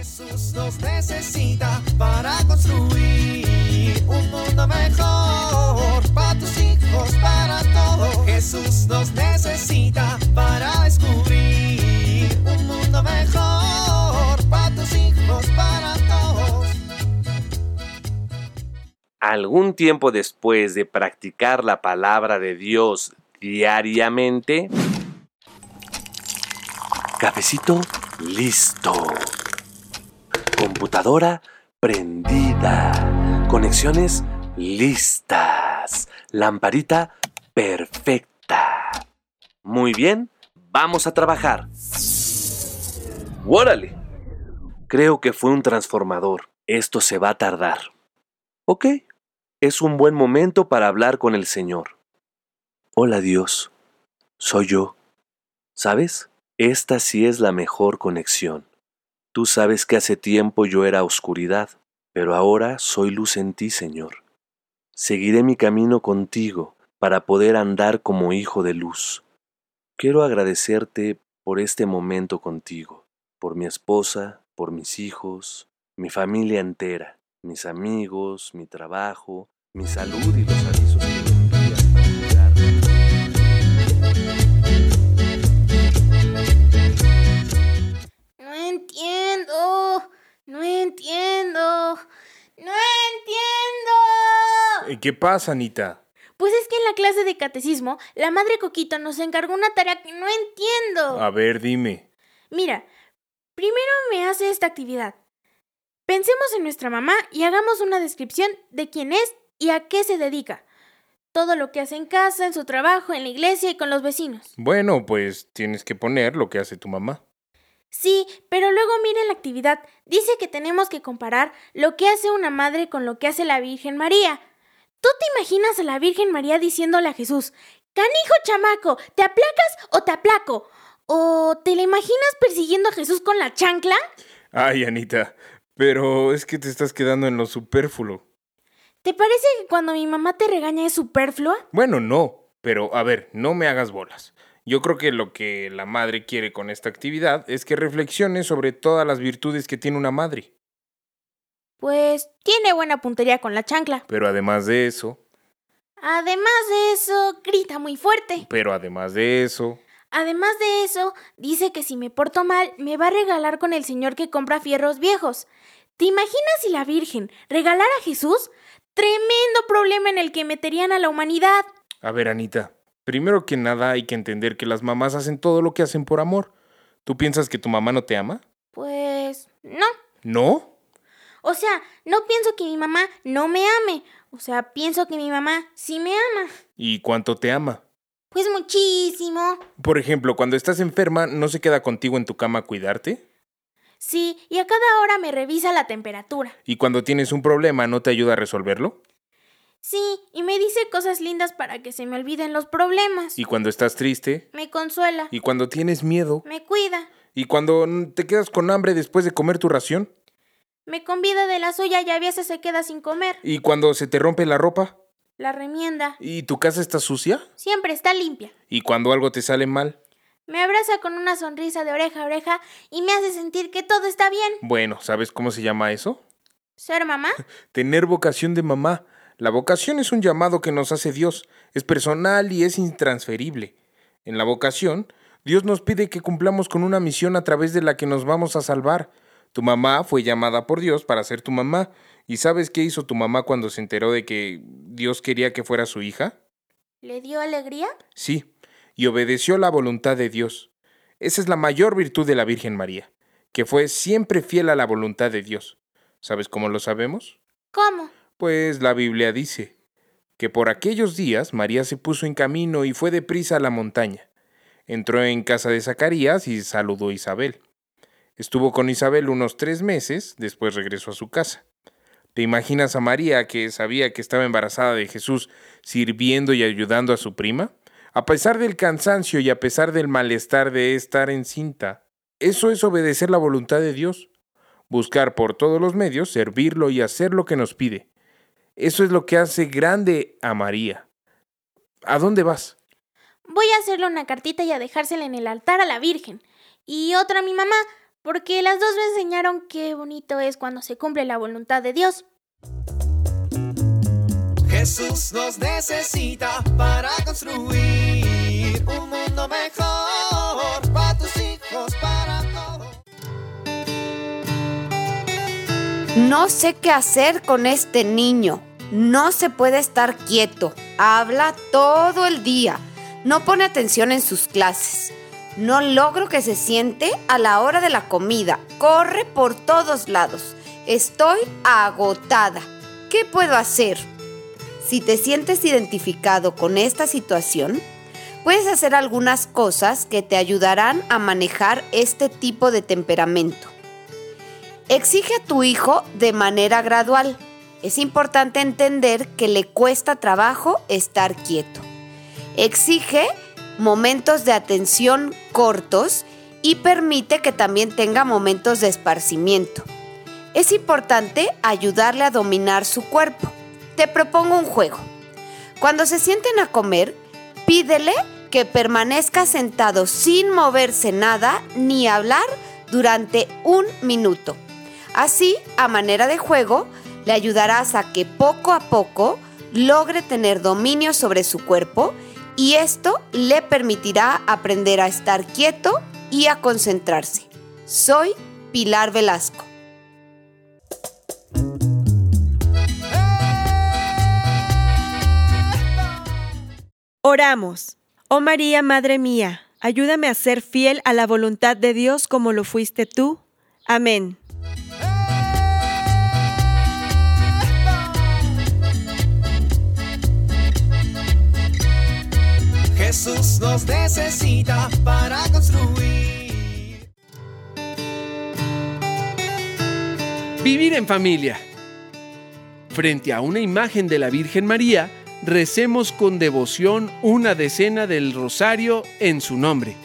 Jesús nos necesita para construir un mundo mejor para tus hijos, para todos. Jesús nos necesita para descubrir un mundo mejor para tus hijos, para todos. Algún tiempo después de practicar la palabra de Dios diariamente, cafecito listo, computadora prendida, conexiones listas, lamparita perfecta. Muy bien, vamos a trabajar. ¡Órale! Creo que fue un transformador. Esto se va a tardar. Ok, es un buen momento para hablar con el Señor. Hola Dios, soy yo. ¿Sabes? Esta sí es la mejor conexión. Tú sabes que hace tiempo yo era oscuridad, pero ahora soy luz en ti, Señor. Seguiré mi camino contigo para poder andar como hijo de luz. Quiero agradecerte por este momento contigo, por mi esposa, por mis hijos, mi familia entera, mis amigos, mi trabajo, mi salud y los avisos Eh, ¿Qué pasa, Anita? Pues es que en la clase de catecismo, la madre Coquito nos encargó una tarea que no entiendo. A ver, dime. Mira, primero me hace esta actividad. Pensemos en nuestra mamá y hagamos una descripción de quién es y a qué se dedica. Todo lo que hace en casa, en su trabajo, en la iglesia y con los vecinos. Bueno, pues tienes que poner lo que hace tu mamá. Sí, pero luego miren la actividad. Dice que tenemos que comparar lo que hace una madre con lo que hace la Virgen María. ¿Tú te imaginas a la Virgen María diciéndole a Jesús, Canijo chamaco, ¿te aplacas o te aplaco? ¿O te la imaginas persiguiendo a Jesús con la chancla? Ay, Anita, pero es que te estás quedando en lo superfluo. ¿Te parece que cuando mi mamá te regaña es superflua? Bueno, no, pero a ver, no me hagas bolas. Yo creo que lo que la madre quiere con esta actividad es que reflexiones sobre todas las virtudes que tiene una madre. Pues tiene buena puntería con la chancla. Pero además de eso, Además de eso, grita muy fuerte. pero además de eso, Además de eso, dice que si me porto mal, me va a regalar con el señor que compra fierros viejos. ¿Te imaginas si la Virgen regalara a Jesús? Tremendo problema en el que meterían a la humanidad. A ver, Anita, primero que nada hay que entender que las mamás hacen todo lo que hacen por amor. ¿Tú piensas que tu mamá no te ama? Pues no. ¿No? O sea, no pienso que mi mamá no me ame. O sea, pienso que mi mamá sí me ama. ¿Y cuánto te ama? Pues muchísimo. Por ejemplo, cuando estás enferma, ¿no se queda contigo en tu cama a cuidarte? Sí, y a cada hora me revisa la temperatura. ¿Y cuando tienes un problema, no te ayuda a resolverlo? Sí, y me dice cosas lindas para que se me olviden los problemas. ¿Y cuando estás triste? Me consuela. ¿Y cuando tienes miedo? Me cuida. ¿Y cuando te quedas con hambre después de comer tu ración? Me convida de la suya y a veces se queda sin comer. ¿Y cuando se te rompe la ropa? La remienda. ¿Y tu casa está sucia? Siempre está limpia. ¿Y cuando algo te sale mal? Me abraza con una sonrisa de oreja a oreja y me hace sentir que todo está bien. Bueno, ¿sabes cómo se llama eso? ¿Ser mamá? Tener vocación de mamá. La vocación es un llamado que nos hace Dios. Es personal y es intransferible. En la vocación, Dios nos pide que cumplamos con una misión a través de la que nos vamos a salvar. Tu mamá fue llamada por Dios para ser tu mamá. ¿Y sabes qué hizo tu mamá cuando se enteró de que Dios quería que fuera su hija? ¿Le dio alegría? Sí, y obedeció la voluntad de Dios. Esa es la mayor virtud de la Virgen María, que fue siempre fiel a la voluntad de Dios. ¿Sabes cómo lo sabemos? ¿Cómo? Pues la Biblia dice que por aquellos días María se puso en camino y fue deprisa a la montaña. Entró en casa de Zacarías y saludó a Isabel. Estuvo con Isabel unos tres meses, después regresó a su casa. ¿Te imaginas a María que sabía que estaba embarazada de Jesús sirviendo y ayudando a su prima? A pesar del cansancio y a pesar del malestar de estar encinta, eso es obedecer la voluntad de Dios. Buscar por todos los medios, servirlo y hacer lo que nos pide. Eso es lo que hace grande a María. ¿A dónde vas? Voy a hacerle una cartita y a dejársela en el altar a la Virgen. Y otra a mi mamá, porque las dos me enseñaron qué bonito es cuando se cumple la voluntad de Dios. Jesús nos necesita para construir un mundo mejor para tus hijos, para todos. No sé qué hacer con este niño. No se puede estar quieto. Habla todo el día. No pone atención en sus clases. No logro que se siente a la hora de la comida. Corre por todos lados. Estoy agotada. ¿Qué puedo hacer? Si te sientes identificado con esta situación, puedes hacer algunas cosas que te ayudarán a manejar este tipo de temperamento. Exige a tu hijo de manera gradual. Es importante entender que le cuesta trabajo estar quieto. Exige momentos de atención cortos y permite que también tenga momentos de esparcimiento. Es importante ayudarle a dominar su cuerpo. Te propongo un juego. Cuando se sienten a comer, pídele que permanezca sentado sin moverse nada ni hablar durante un minuto. Así, a manera de juego, le ayudarás a que poco a poco logre tener dominio sobre su cuerpo y esto le permitirá aprender a estar quieto y a concentrarse. Soy Pilar Velasco. Oramos. Oh María, Madre mía, ayúdame a ser fiel a la voluntad de Dios como lo fuiste tú. Amén. Jesús nos necesita para construir. Vivir en familia. Frente a una imagen de la Virgen María, recemos con devoción una decena del rosario en su nombre.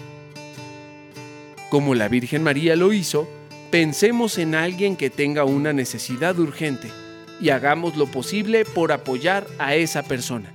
Como la Virgen María lo hizo, pensemos en alguien que tenga una necesidad urgente y hagamos lo posible por apoyar a esa persona.